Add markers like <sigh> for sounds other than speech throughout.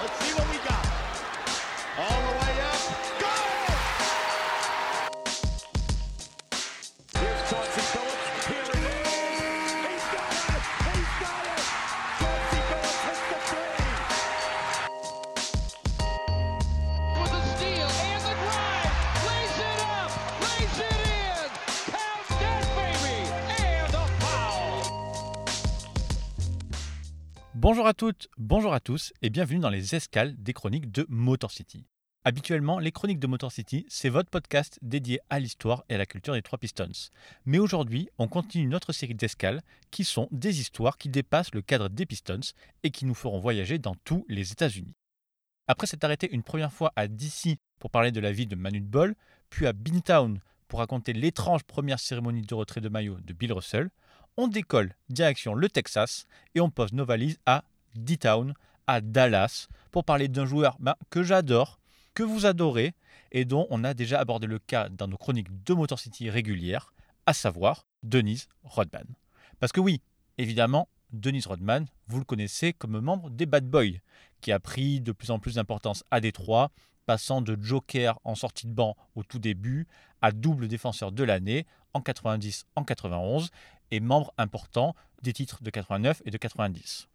Let's see what Bonjour à toutes, bonjour à tous et bienvenue dans les escales des chroniques de Motor City. Habituellement, les chroniques de Motor City, c'est votre podcast dédié à l'histoire et à la culture des trois Pistons. Mais aujourd'hui, on continue notre série d'escales qui sont des histoires qui dépassent le cadre des Pistons et qui nous feront voyager dans tous les États-Unis. Après s'être arrêté une première fois à DC pour parler de la vie de Manu de Bol, puis à Beantown pour raconter l'étrange première cérémonie de retrait de maillot de Bill Russell, on décolle direction le Texas et on pose nos valises à D-Town, à Dallas, pour parler d'un joueur ben, que j'adore, que vous adorez et dont on a déjà abordé le cas dans nos chroniques de Motor City régulières, à savoir Denise Rodman. Parce que oui, évidemment, Denise Rodman, vous le connaissez comme membre des Bad Boys, qui a pris de plus en plus d'importance à Détroit, passant de joker en sortie de banc au tout début à double défenseur de l'année en 90 en 91 et membre important des titres de 89 et de 90.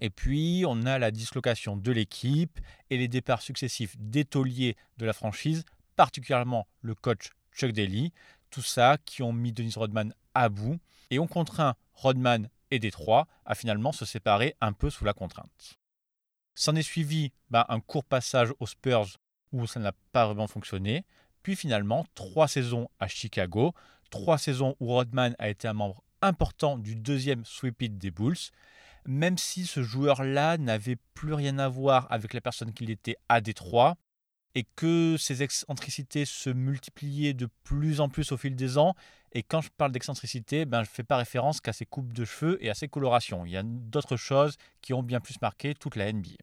Et puis, on a la dislocation de l'équipe et les départs successifs des tauliers de la franchise, particulièrement le coach Chuck Daly, tout ça qui ont mis Dennis Rodman à bout et ont contraint Rodman et Détroit à finalement se séparer un peu sous la contrainte. S'en est suivi bah, un court passage aux Spurs où ça n'a pas vraiment fonctionné, puis finalement trois saisons à Chicago, trois saisons où Rodman a été un membre important du deuxième sweep-it des Bulls, même si ce joueur-là n'avait plus rien à voir avec la personne qu'il était à Détroit, et que ses excentricités se multipliaient de plus en plus au fil des ans. Et quand je parle d'excentricité, ben, je ne fais pas référence qu'à ses coupes de cheveux et à ses colorations. Il y a d'autres choses qui ont bien plus marqué toute la NBA.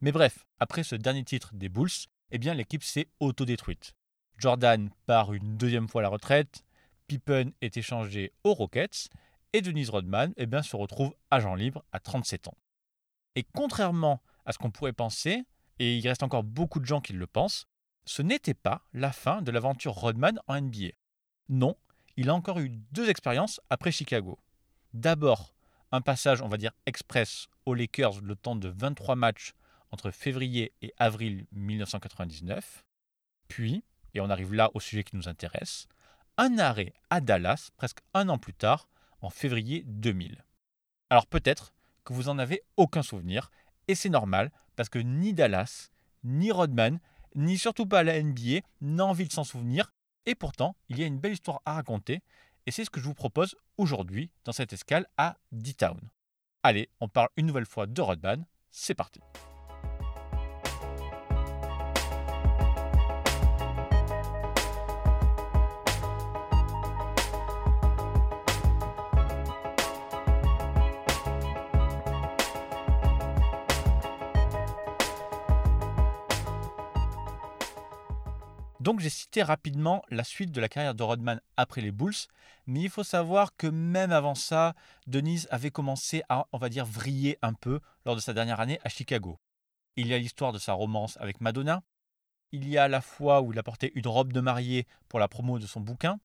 Mais bref, après ce dernier titre des Bulls, eh bien l'équipe s'est autodétruite. Jordan part une deuxième fois à la retraite, Pippen est échangé aux Rockets, et Denise Rodman eh se retrouve agent libre à 37 ans. Et contrairement à ce qu'on pourrait penser, et il reste encore beaucoup de gens qui le pensent, ce n'était pas la fin de l'aventure Rodman en NBA. Non, il a encore eu deux expériences après Chicago. D'abord, un passage, on va dire, express aux Lakers le temps de 23 matchs entre février et avril 1999. Puis, et on arrive là au sujet qui nous intéresse, un arrêt à Dallas presque un an plus tard, en février 2000. Alors peut-être que vous n'en avez aucun souvenir, et c'est normal, parce que ni Dallas, ni Rodman, ni surtout pas la NBA n'a envie de s'en souvenir, et pourtant, il y a une belle histoire à raconter, et c'est ce que je vous propose aujourd'hui dans cette escale à D-Town. Allez, on parle une nouvelle fois de Rodman, c'est parti. Donc j'ai cité rapidement la suite de la carrière de Rodman après les Bulls, mais il faut savoir que même avant ça, Denise avait commencé à, on va dire, vriller un peu lors de sa dernière année à Chicago. Il y a l'histoire de sa romance avec Madonna, il y a la fois où il a porté une robe de mariée pour la promo de son bouquin,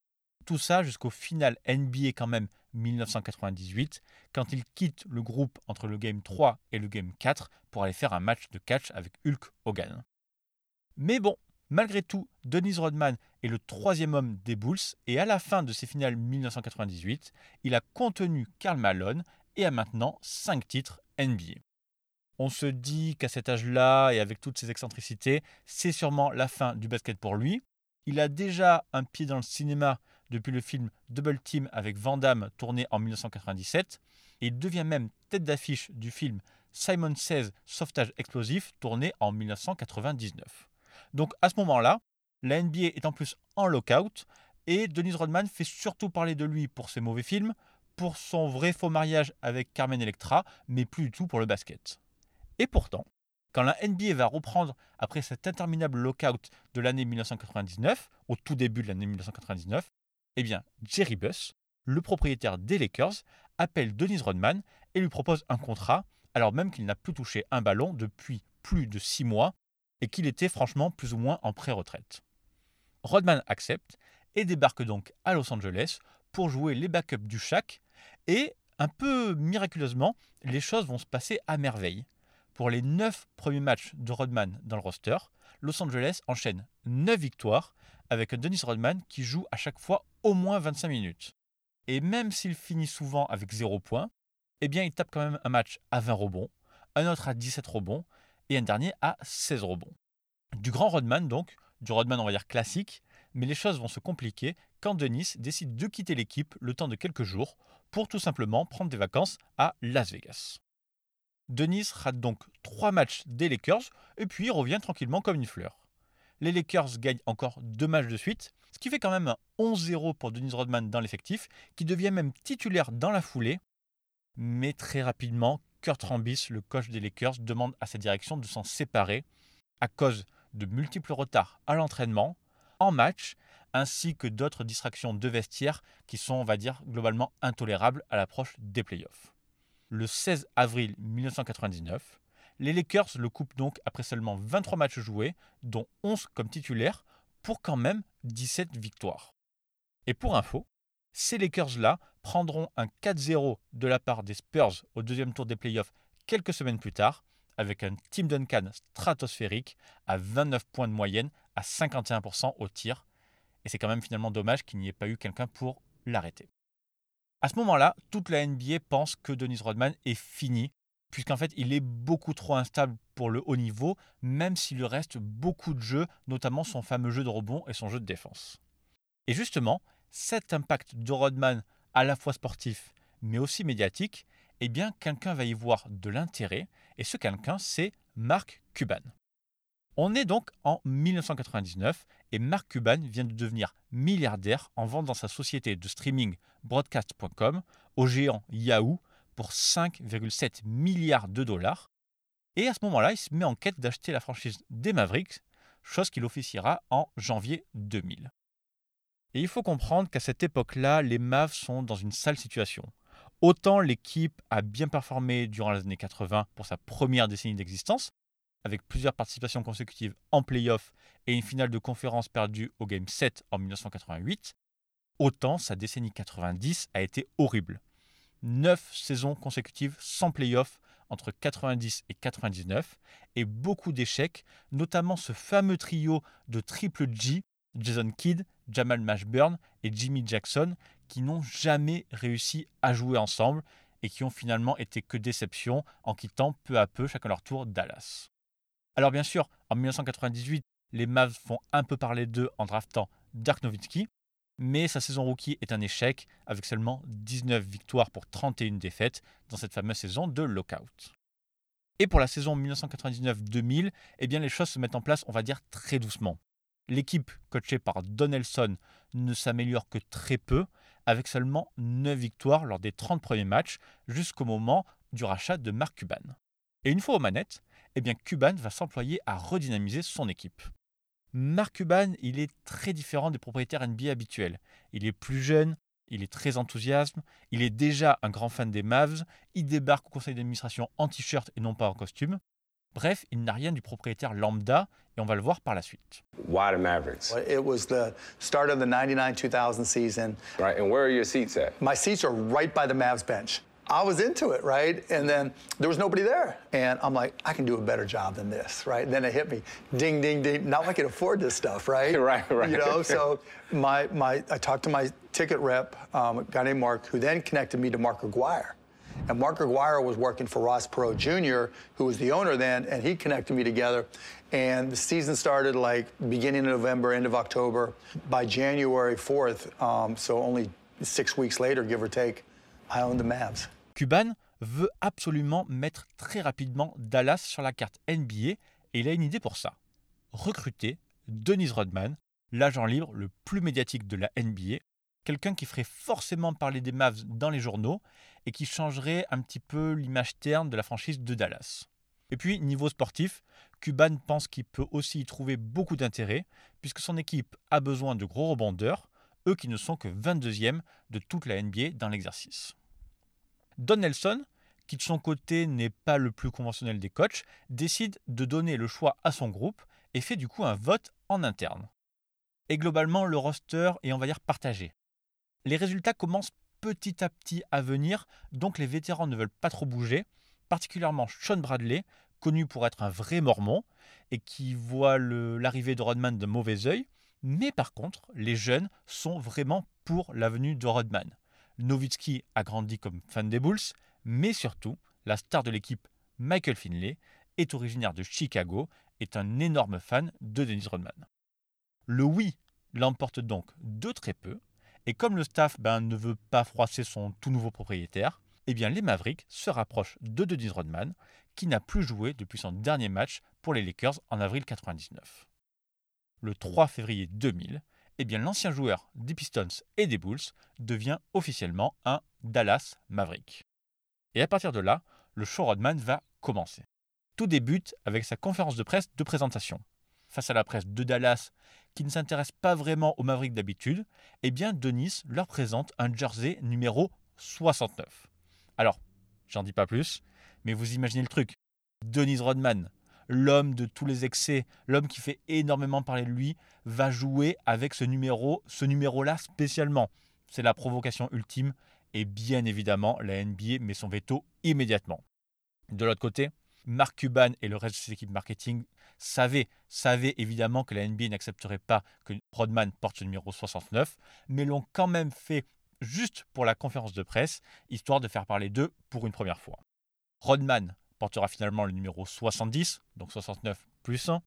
tout ça jusqu'au final NBA quand même 1998, quand il quitte le groupe entre le Game 3 et le Game 4 pour aller faire un match de catch avec Hulk Hogan. Mais bon, Malgré tout, Dennis Rodman est le troisième homme des Bulls et à la fin de ses finales 1998, il a contenu Karl Malone et a maintenant 5 titres NBA. On se dit qu'à cet âge-là et avec toutes ses excentricités, c'est sûrement la fin du basket pour lui. Il a déjà un pied dans le cinéma depuis le film Double Team avec Van Damme tourné en 1997 et il devient même tête d'affiche du film Simon Says Sauvetage explosif tourné en 1999. Donc à ce moment-là, la NBA est en plus en lockout et Denise Rodman fait surtout parler de lui pour ses mauvais films, pour son vrai faux mariage avec Carmen Electra, mais plus du tout pour le basket. Et pourtant, quand la NBA va reprendre après cet interminable lockout de l'année 1999, au tout début de l'année 1999, eh bien Jerry Buss, le propriétaire des Lakers, appelle Denise Rodman et lui propose un contrat, alors même qu'il n'a plus touché un ballon depuis plus de 6 mois et qu'il était franchement plus ou moins en pré-retraite. Rodman accepte et débarque donc à Los Angeles pour jouer les backups du Shaq et un peu miraculeusement, les choses vont se passer à merveille. Pour les 9 premiers matchs de Rodman dans le roster, Los Angeles enchaîne 9 victoires avec Dennis Rodman qui joue à chaque fois au moins 25 minutes. Et même s'il finit souvent avec 0 points, eh bien il tape quand même un match à 20 rebonds, un autre à 17 rebonds et un dernier à 16 rebonds. Du grand Rodman donc, du Rodman on va dire classique, mais les choses vont se compliquer quand Dennis décide de quitter l'équipe le temps de quelques jours pour tout simplement prendre des vacances à Las Vegas. Dennis rate donc trois matchs des Lakers et puis revient tranquillement comme une fleur. Les Lakers gagnent encore deux matchs de suite, ce qui fait quand même un 11-0 pour Dennis Rodman dans l'effectif, qui devient même titulaire dans la foulée. Mais très rapidement, Kurt Rambis, le coach des Lakers, demande à sa direction de s'en séparer à cause de multiples retards à l'entraînement, en match, ainsi que d'autres distractions de vestiaire qui sont, on va dire, globalement intolérables à l'approche des playoffs. Le 16 avril 1999, les Lakers le coupent donc après seulement 23 matchs joués, dont 11 comme titulaire, pour quand même 17 victoires. Et pour info, ces Lakers-là prendront un 4-0 de la part des Spurs au deuxième tour des playoffs quelques semaines plus tard, avec un Team Duncan stratosphérique à 29 points de moyenne à 51% au tir. Et c'est quand même finalement dommage qu'il n'y ait pas eu quelqu'un pour l'arrêter. À ce moment-là, toute la NBA pense que Dennis Rodman est fini, puisqu'en fait il est beaucoup trop instable pour le haut niveau, même s'il lui reste beaucoup de jeux, notamment son fameux jeu de rebond et son jeu de défense. Et justement, cet impact de Rodman, à la fois sportif, mais aussi médiatique, eh bien quelqu'un va y voir de l'intérêt, et ce quelqu'un c'est Mark Cuban. On est donc en 1999 et Mark Cuban vient de devenir milliardaire en vendant sa société de streaming broadcast.com au géant Yahoo pour 5,7 milliards de dollars. Et à ce moment-là, il se met en quête d'acheter la franchise des Mavericks, chose qu'il officiera en janvier 2000. Et il faut comprendre qu'à cette époque-là, les Mavs sont dans une sale situation. Autant l'équipe a bien performé durant les années 80 pour sa première décennie d'existence, avec plusieurs participations consécutives en playoff et une finale de conférence perdue au Game 7 en 1988, autant sa décennie 90 a été horrible. Neuf saisons consécutives sans playoff entre 90 et 99 et beaucoup d'échecs, notamment ce fameux trio de triple G, Jason Kidd, Jamal Mashburn et Jimmy Jackson, qui n'ont jamais réussi à jouer ensemble et qui ont finalement été que déception en quittant peu à peu chacun leur tour Dallas. Alors bien sûr, en 1998, les Mavs font un peu parler d'eux en draftant Dirk Nowitzki, mais sa saison rookie est un échec avec seulement 19 victoires pour 31 défaites dans cette fameuse saison de lockout. Et pour la saison 1999-2000, eh bien les choses se mettent en place, on va dire très doucement. L'équipe coachée par Donelson ne s'améliore que très peu, avec seulement 9 victoires lors des 30 premiers matchs jusqu'au moment du rachat de Mark Cuban. Et une fois aux manettes, eh bien Cuban va s'employer à redynamiser son équipe. Mark Cuban, il est très différent des propriétaires NBA habituels. Il est plus jeune, il est très enthousiaste, il est déjà un grand fan des Mavs, il débarque au conseil d'administration en t-shirt et non pas en costume. Bref, il n'a rien du propriétaire lambda et on va le voir par la suite. Why the Mavericks? It was the start of the 99-2000 season. Right, and where are your seats at? My seats are right by the Mavs bench. I was into it, right? And then there was nobody there. And I'm like, I can do a better job than this, right? And then it hit me, ding, ding, ding. Now I can afford this stuff, right? <laughs> Right, right. You know, so my, my, I talked to my ticket rep, um, a guy named Mark, who then connected me to Mark Aguirre. And Mark Aguirre was working for Ross Perot Jr., who was the owner then, and he connected me together. And the season started like beginning of November, end of October. By January 4th, um, so only six weeks later, give or take, I owned the Mavs. Cuban veut absolument mettre très rapidement Dallas sur la carte NBA et il a une idée pour ça. Recruter Dennis Rodman, l'agent libre le plus médiatique de la NBA, quelqu'un qui ferait forcément parler des Mavs dans les journaux et qui changerait un petit peu l'image terne de la franchise de Dallas. Et puis, niveau sportif, Cuban pense qu'il peut aussi y trouver beaucoup d'intérêt, puisque son équipe a besoin de gros rebondeurs, eux qui ne sont que 22e de toute la NBA dans l'exercice. Don Nelson, qui de son côté n'est pas le plus conventionnel des coachs, décide de donner le choix à son groupe et fait du coup un vote en interne. Et globalement, le roster est, on va dire, partagé. Les résultats commencent petit à petit à venir, donc les vétérans ne veulent pas trop bouger, particulièrement Sean Bradley, connu pour être un vrai mormon, et qui voit l'arrivée de Rodman de mauvais œil, mais par contre, les jeunes sont vraiment pour l'avenue de Rodman. Nowitzki a grandi comme fan des Bulls, mais surtout, la star de l'équipe, Michael Finley, est originaire de Chicago, est un énorme fan de Dennis Rodman. Le oui l'emporte donc de très peu, et comme le staff ben, ne veut pas froisser son tout nouveau propriétaire, eh bien les Mavericks se rapprochent de Dennis Rodman, qui n'a plus joué depuis son dernier match pour les Lakers en avril 1999. Le 3 février 2000, eh bien l'ancien joueur des Pistons et des Bulls devient officiellement un Dallas Maverick. Et à partir de là, le show Rodman va commencer. Tout débute avec sa conférence de presse de présentation. Face à la presse de Dallas, qui ne s'intéresse pas vraiment aux Mavericks d'habitude, eh bien Denis leur présente un jersey numéro 69. Alors, j'en dis pas plus, mais vous imaginez le truc. Denis Rodman, l'homme de tous les excès, l'homme qui fait énormément parler de lui, va jouer avec ce numéro, ce numéro-là spécialement. C'est la provocation ultime et bien évidemment, la NBA met son veto immédiatement. De l'autre côté, Mark Cuban et le reste de ses équipes marketing savaient, savaient évidemment que la NBA n'accepterait pas que Rodman porte ce numéro 69, mais l'ont quand même fait juste pour la conférence de presse, histoire de faire parler d'eux pour une première fois. Rodman portera finalement le numéro 70, donc 69 plus 1,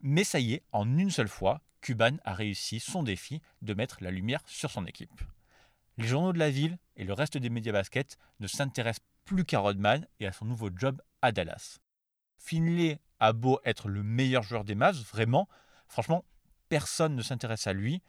mais ça y est, en une seule fois, Cuban a réussi son défi de mettre la lumière sur son équipe. Les journaux de la ville et le reste des médias basket ne s'intéressent plus qu'à Rodman et à son nouveau job à Dallas. Finlay a beau être le meilleur joueur des Mavs, vraiment, franchement, personne ne s'intéresse à lui.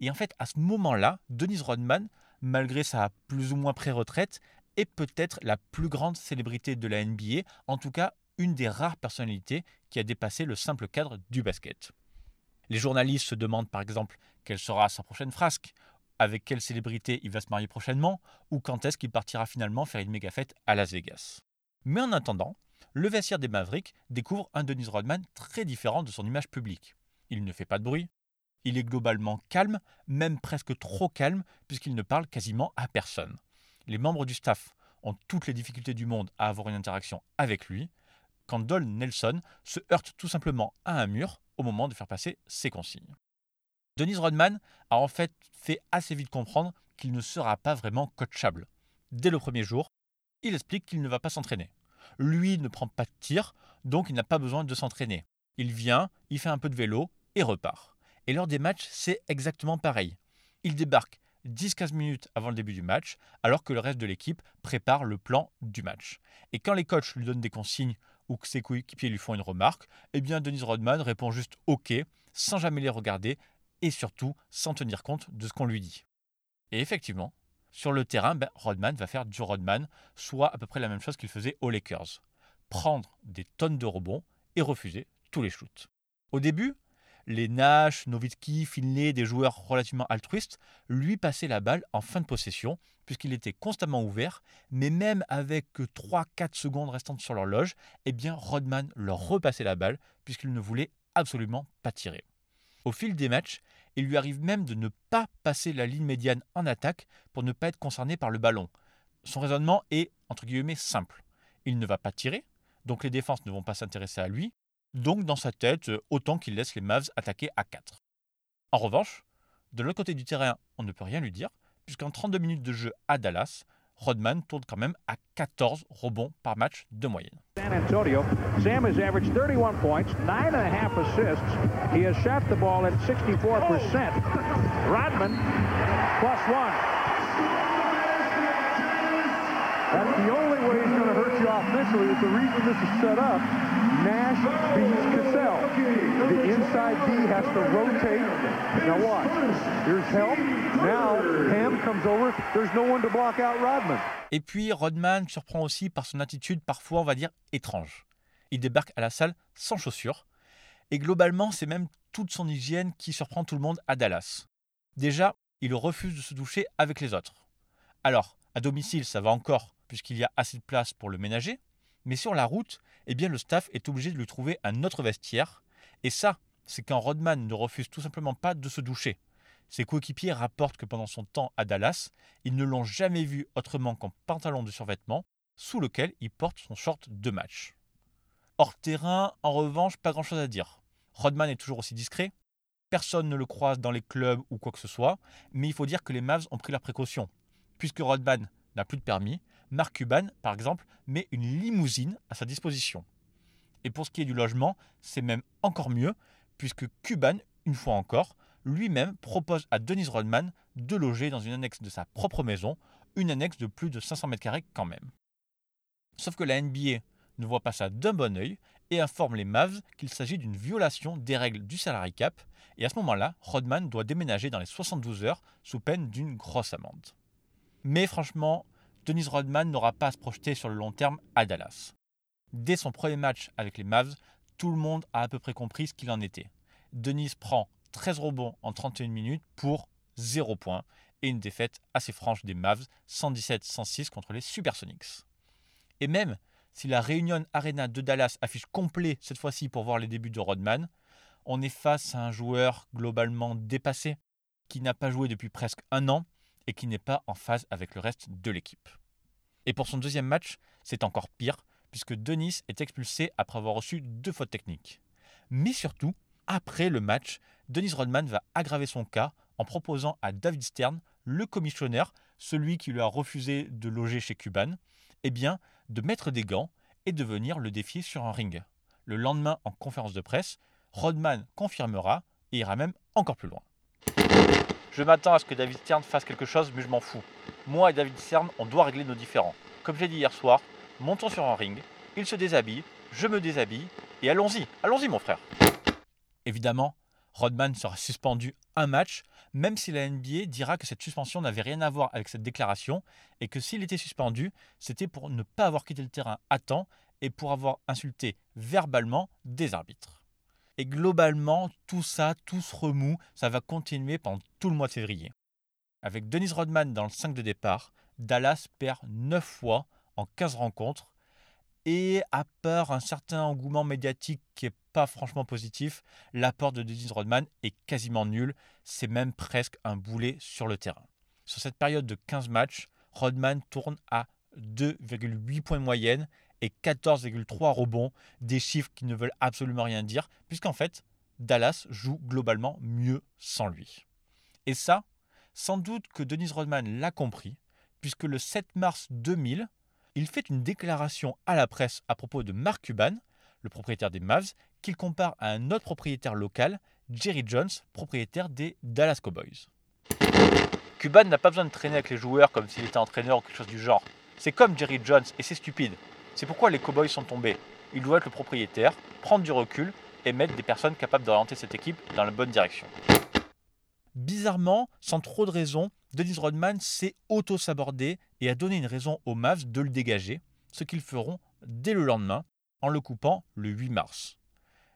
Et en fait, à ce moment-là, Denise Rodman, malgré sa plus ou moins pré-retraite, est peut-être la plus grande célébrité de la NBA, en tout cas une des rares personnalités qui a dépassé le simple cadre du basket. Les journalistes se demandent par exemple quelle sera sa prochaine frasque, avec quelle célébrité il va se marier prochainement, ou quand est-ce qu'il partira finalement faire une méga fête à Las Vegas. Mais en attendant, le vestiaire des Mavericks découvre un Dennis Rodman très différent de son image publique. Il ne fait pas de bruit, il est globalement calme, même presque trop calme, puisqu'il ne parle quasiment à personne. Les membres du staff ont toutes les difficultés du monde à avoir une interaction avec lui, quand Dol Nelson se heurte tout simplement à un mur au moment de faire passer ses consignes. Denise Rodman a en fait fait assez vite comprendre qu'il ne sera pas vraiment coachable. Dès le premier jour, il explique qu'il ne va pas s'entraîner. Lui ne prend pas de tir, donc il n'a pas besoin de s'entraîner. Il vient, il fait un peu de vélo et repart. Et lors des matchs, c'est exactement pareil. Il débarque 10-15 minutes avant le début du match, alors que le reste de l'équipe prépare le plan du match. Et quand les coachs lui donnent des consignes ou que ses coéquipiers lui font une remarque, eh bien Denise Rodman répond juste OK, sans jamais les regarder et surtout sans tenir compte de ce qu'on lui dit. Et effectivement, sur le terrain, ben, Rodman va faire du Rodman, soit à peu près la même chose qu'il faisait aux Lakers. Prendre des tonnes de rebonds et refuser tous les shoots. Au début, les Nash, Nowitzki, Finlay, des joueurs relativement altruistes, lui passaient la balle en fin de possession, puisqu'il était constamment ouvert, mais même avec 3-4 secondes restantes sur l'horloge, eh bien Rodman leur repassait la balle, puisqu'il ne voulait absolument pas tirer. Au fil des matchs, il lui arrive même de ne pas passer la ligne médiane en attaque pour ne pas être concerné par le ballon. Son raisonnement est, entre guillemets, simple. Il ne va pas tirer, donc les défenses ne vont pas s'intéresser à lui, donc dans sa tête, autant qu'il laisse les Mavs attaquer à 4. En revanche, de l'autre côté du terrain, on ne peut rien lui dire, puisqu'en 32 minutes de jeu à Dallas, Rodman tourne quand même à 14 rebonds par match de moyenne. San Antonio, Sam has averaged 31 points, 9.5 assists. He has shot the ball at 64%. Rodman, plus one. That's the only way he's going to hurt you offensively. It's the reason this is set up. Nash beats Cassell. The inside D has to rotate. Now watch. Here's help. Now Ham comes over. There's no one to block out Rodman. Et puis Rodman surprend aussi par son attitude parfois, on va dire, étrange. Il débarque à la salle sans chaussures. Et globalement, c'est même toute son hygiène qui surprend tout le monde à Dallas. Déjà, il refuse de se doucher avec les autres. Alors, à domicile, ça va encore, puisqu'il y a assez de place pour le ménager, mais sur la route, eh bien le staff est obligé de lui trouver un autre vestiaire, et ça, c'est quand Rodman ne refuse tout simplement pas de se doucher. Ses coéquipiers rapportent que pendant son temps à Dallas, ils ne l'ont jamais vu autrement qu'en pantalon de survêtement, sous lequel il porte son short de match. Hors terrain, en revanche, pas grand-chose à dire. Rodman est toujours aussi discret, personne ne le croise dans les clubs ou quoi que ce soit, mais il faut dire que les Mavs ont pris leurs précautions. Puisque Rodman n'a plus de permis, Mark Cuban, par exemple, met une limousine à sa disposition. Et pour ce qui est du logement, c'est même encore mieux, puisque Cuban, une fois encore, lui-même propose à Dennis Rodman de loger dans une annexe de sa propre maison, une annexe de plus de 500 mètres carrés quand même. Sauf que la NBA ne voit pas ça d'un bon œil et informe les Mavs qu'il s'agit d'une violation des règles du salary cap, et à ce moment-là, Rodman doit déménager dans les 72 heures sous peine d'une grosse amende. Mais franchement, Dennis Rodman n'aura pas à se projeter sur le long terme à Dallas. Dès son premier match avec les Mavs, tout le monde a à peu près compris ce qu'il en était. Dennis prend 13 rebonds en 31 minutes pour 0 points et une défaite assez franche des Mavs 117-106 contre les Supersonics. Et même si la Réunion Arena de Dallas affiche complet cette fois-ci pour voir les débuts de Rodman, on est face à un joueur globalement dépassé, qui n'a pas joué depuis presque un an et qui n'est pas en phase avec le reste de l'équipe. Et pour son deuxième match, c'est encore pire, puisque Denis est expulsé après avoir reçu deux fautes techniques. Mais surtout, après le match, Denis Rodman va aggraver son cas en proposant à David Stern, le commissionnaire, celui qui lui a refusé de loger chez Cuban, eh bien, de mettre des gants et de venir le défier sur un ring. Le lendemain, en conférence de presse, Rodman confirmera et ira même encore plus loin. Je m'attends à ce que David Stern fasse quelque chose, mais je m'en fous. Moi et David Stern, on doit régler nos différends. Comme j'ai dit hier soir, montons sur un ring, il se déshabille, je me déshabille, et allons-y, allons-y mon frère. Évidemment, Rodman sera suspendu un match, même si la NBA dira que cette suspension n'avait rien à voir avec cette déclaration et que s'il était suspendu, c'était pour ne pas avoir quitté le terrain à temps et pour avoir insulté verbalement des arbitres. Et globalement, tout ça, tout ce remous, ça va continuer pendant tout le mois de février. Avec Dennis Rodman dans le 5 de départ, Dallas perd 9 fois en 15 rencontres. Et à part un certain engouement médiatique qui n'est pas franchement positif, l'apport de Dennis Rodman est quasiment nul. C'est même presque un boulet sur le terrain. Sur cette période de 15 matchs, Rodman tourne à 2,8 points de moyenne et 14,3 rebonds, des chiffres qui ne veulent absolument rien dire, puisqu'en fait, Dallas joue globalement mieux sans lui. Et ça, sans doute que Dennis Rodman l'a compris, puisque le 7 mars 2000, il fait une déclaration à la presse à propos de Mark Cuban, le propriétaire des Mavs, qu'il compare à un autre propriétaire local, Jerry Jones, propriétaire des Dallas Cowboys. Cuban n'a pas besoin de traîner avec les joueurs comme s'il était entraîneur ou quelque chose du genre. C'est comme Jerry Jones et c'est stupide. C'est pourquoi les Cowboys sont tombés. Il doit être le propriétaire, prendre du recul et mettre des personnes capables d'orienter cette équipe dans la bonne direction. Bizarrement, sans trop de raison, Dennis Rodman s'est auto-sabordé et a donné une raison aux Mavs de le dégager, ce qu'ils feront dès le lendemain, en le coupant le 8 mars.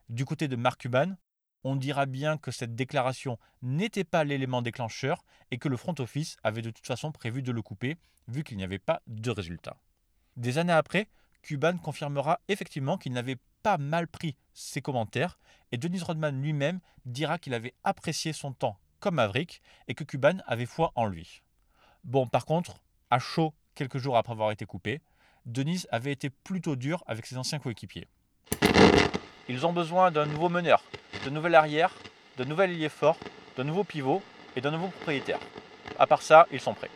Du côté de Mark Cuban, on dira bien que cette déclaration n'était pas l'élément déclencheur et que le front office avait de toute façon prévu de le couper, vu qu'il n'y avait pas de résultat. Des années après, Cuban confirmera effectivement qu'il n'avait pas mal pris ses commentaires et Dennis Rodman lui-même dira qu'il avait apprécié son temps comme Maverick et que Cuban avait foi en lui. Bon, par contre, à chaud, quelques jours après avoir été coupé, Denise avait été plutôt dur avec ses anciens coéquipiers. Ils ont besoin d'un nouveau meneur, de nouvel arrière, de nouvel ailier fort, de nouveaux pivots et d'un nouveau propriétaire. À part ça, ils sont prêts.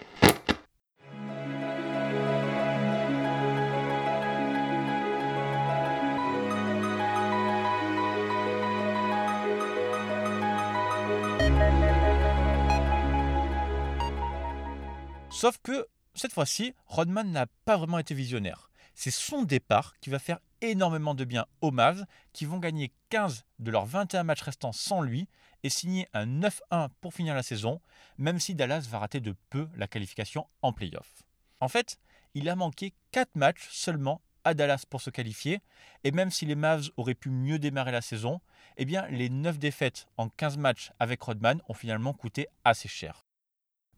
Sauf que cette fois-ci, Rodman n'a pas vraiment été visionnaire. C'est son départ qui va faire énormément de bien aux Mavs, qui vont gagner 15 de leurs 21 matchs restants sans lui et signer un 9-1 pour finir la saison, même si Dallas va rater de peu la qualification en playoff. En fait, il a manqué 4 matchs seulement à Dallas pour se qualifier, et même si les Mavs auraient pu mieux démarrer la saison, eh bien les 9 défaites en 15 matchs avec Rodman ont finalement coûté assez cher.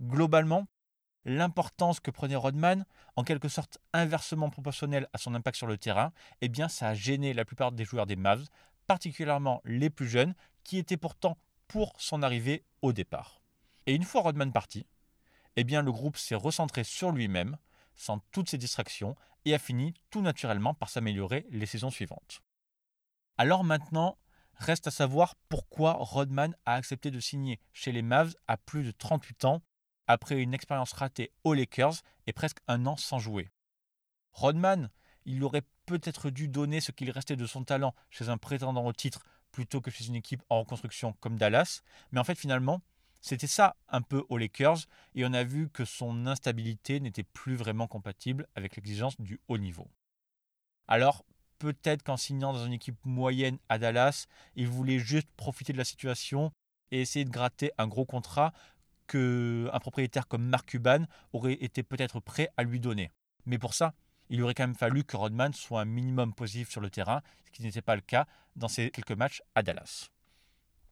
Globalement, l'importance que prenait Rodman, en quelque sorte inversement proportionnelle à son impact sur le terrain, eh bien ça a gêné la plupart des joueurs des Mavs, particulièrement les plus jeunes, qui étaient pourtant pour son arrivée au départ. Et une fois Rodman parti, eh bien le groupe s'est recentré sur lui-même, sans toutes ces distractions, et a fini tout naturellement par s'améliorer les saisons suivantes. Alors maintenant, reste à savoir pourquoi Rodman a accepté de signer chez les Mavs à plus de 38 ans après une expérience ratée aux Lakers et presque un an sans jouer. Rodman, il aurait peut-être dû donner ce qu'il restait de son talent chez un prétendant au titre plutôt que chez une équipe en reconstruction comme Dallas, mais en fait finalement, c'était ça un peu aux Lakers et on a vu que son instabilité n'était plus vraiment compatible avec l'exigence du haut niveau. Alors, peut-être qu'en signant dans une équipe moyenne à Dallas, il voulait juste profiter de la situation et essayer de gratter un gros contrat qu'un propriétaire comme Mark Cuban aurait été peut-être prêt à lui donner. Mais pour ça, il aurait quand même fallu que Rodman soit un minimum positif sur le terrain, ce qui n'était pas le cas dans ces quelques matchs à Dallas.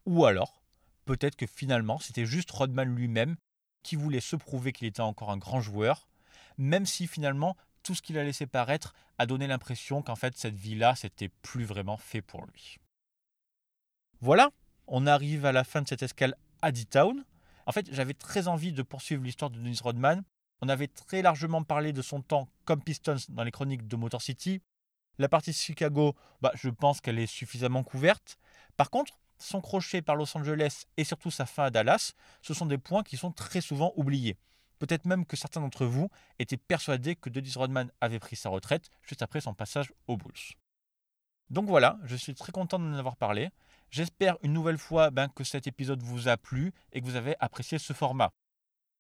Ou alors, peut-être que finalement, c'était juste Rodman lui-même qui voulait se prouver qu'il était encore un grand joueur, même si finalement, tout ce qu'il a laissé paraître a donné l'impression qu'en fait, cette vie-là, c'était plus vraiment fait pour lui. Voilà, on arrive à la fin de cette escale à D-Town. En fait, j'avais très envie de poursuivre l'histoire de Dennis Rodman. On avait très largement parlé de son temps comme Pistons dans les chroniques de Motor City. La partie Chicago, bah, je pense qu'elle est suffisamment couverte. Par contre, son crochet par Los Angeles et surtout sa fin à Dallas, ce sont des points qui sont très souvent oubliés. Peut-être même que certains d'entre vous étaient persuadés que Dennis Rodman avait pris sa retraite juste après son passage aux Bulls. Donc voilà, je suis très content d'en avoir parlé. J'espère une nouvelle fois ben, que cet épisode vous a plu et que vous avez apprécié ce format.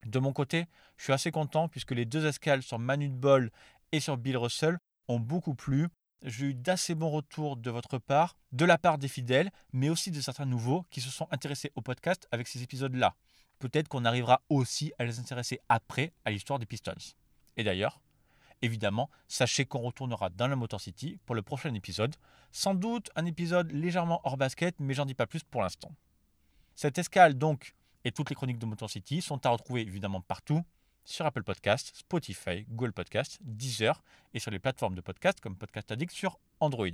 De mon côté, je suis assez content puisque les deux escales sur Manu de Ball et sur Bill Russell ont beaucoup plu. J'ai eu d'assez bons retours de votre part, de la part des fidèles, mais aussi de certains nouveaux qui se sont intéressés au podcast avec ces épisodes-là. Peut-être qu'on arrivera aussi à les intéresser après à l'histoire des Pistons. Et d'ailleurs, Évidemment, sachez qu'on retournera dans la Motor City pour le prochain épisode. Sans doute un épisode légèrement hors basket, mais j'en dis pas plus pour l'instant. Cette escale donc et toutes les chroniques de Motor City sont à retrouver évidemment partout sur Apple Podcasts, Spotify, Google Podcasts, Deezer et sur les plateformes de podcast comme Podcast Addict sur Android.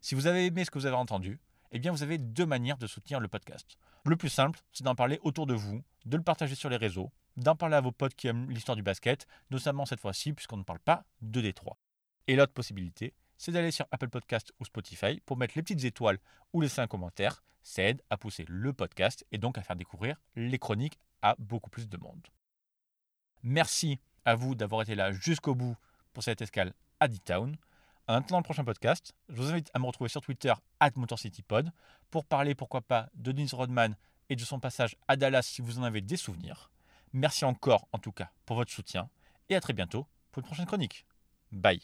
Si vous avez aimé ce que vous avez entendu, eh bien vous avez deux manières de soutenir le podcast. Le plus simple, c'est d'en parler autour de vous, de le partager sur les réseaux, d'en parler à vos potes qui aiment l'histoire du basket, notamment cette fois-ci puisqu'on ne parle pas de Détroit. Et l'autre possibilité, c'est d'aller sur Apple Podcast ou Spotify pour mettre les petites étoiles ou laisser un commentaire. Ça aide à pousser le podcast et donc à faire découvrir les chroniques à beaucoup plus de monde. Merci à vous d'avoir été là jusqu'au bout pour cette escale à D-Town. En attendant le prochain podcast, je vous invite à me retrouver sur Twitter at MotorCityPod pour parler pourquoi pas de Dennis Rodman et de son passage à Dallas si vous en avez des souvenirs. Merci encore en tout cas pour votre soutien et à très bientôt pour une prochaine chronique. Bye.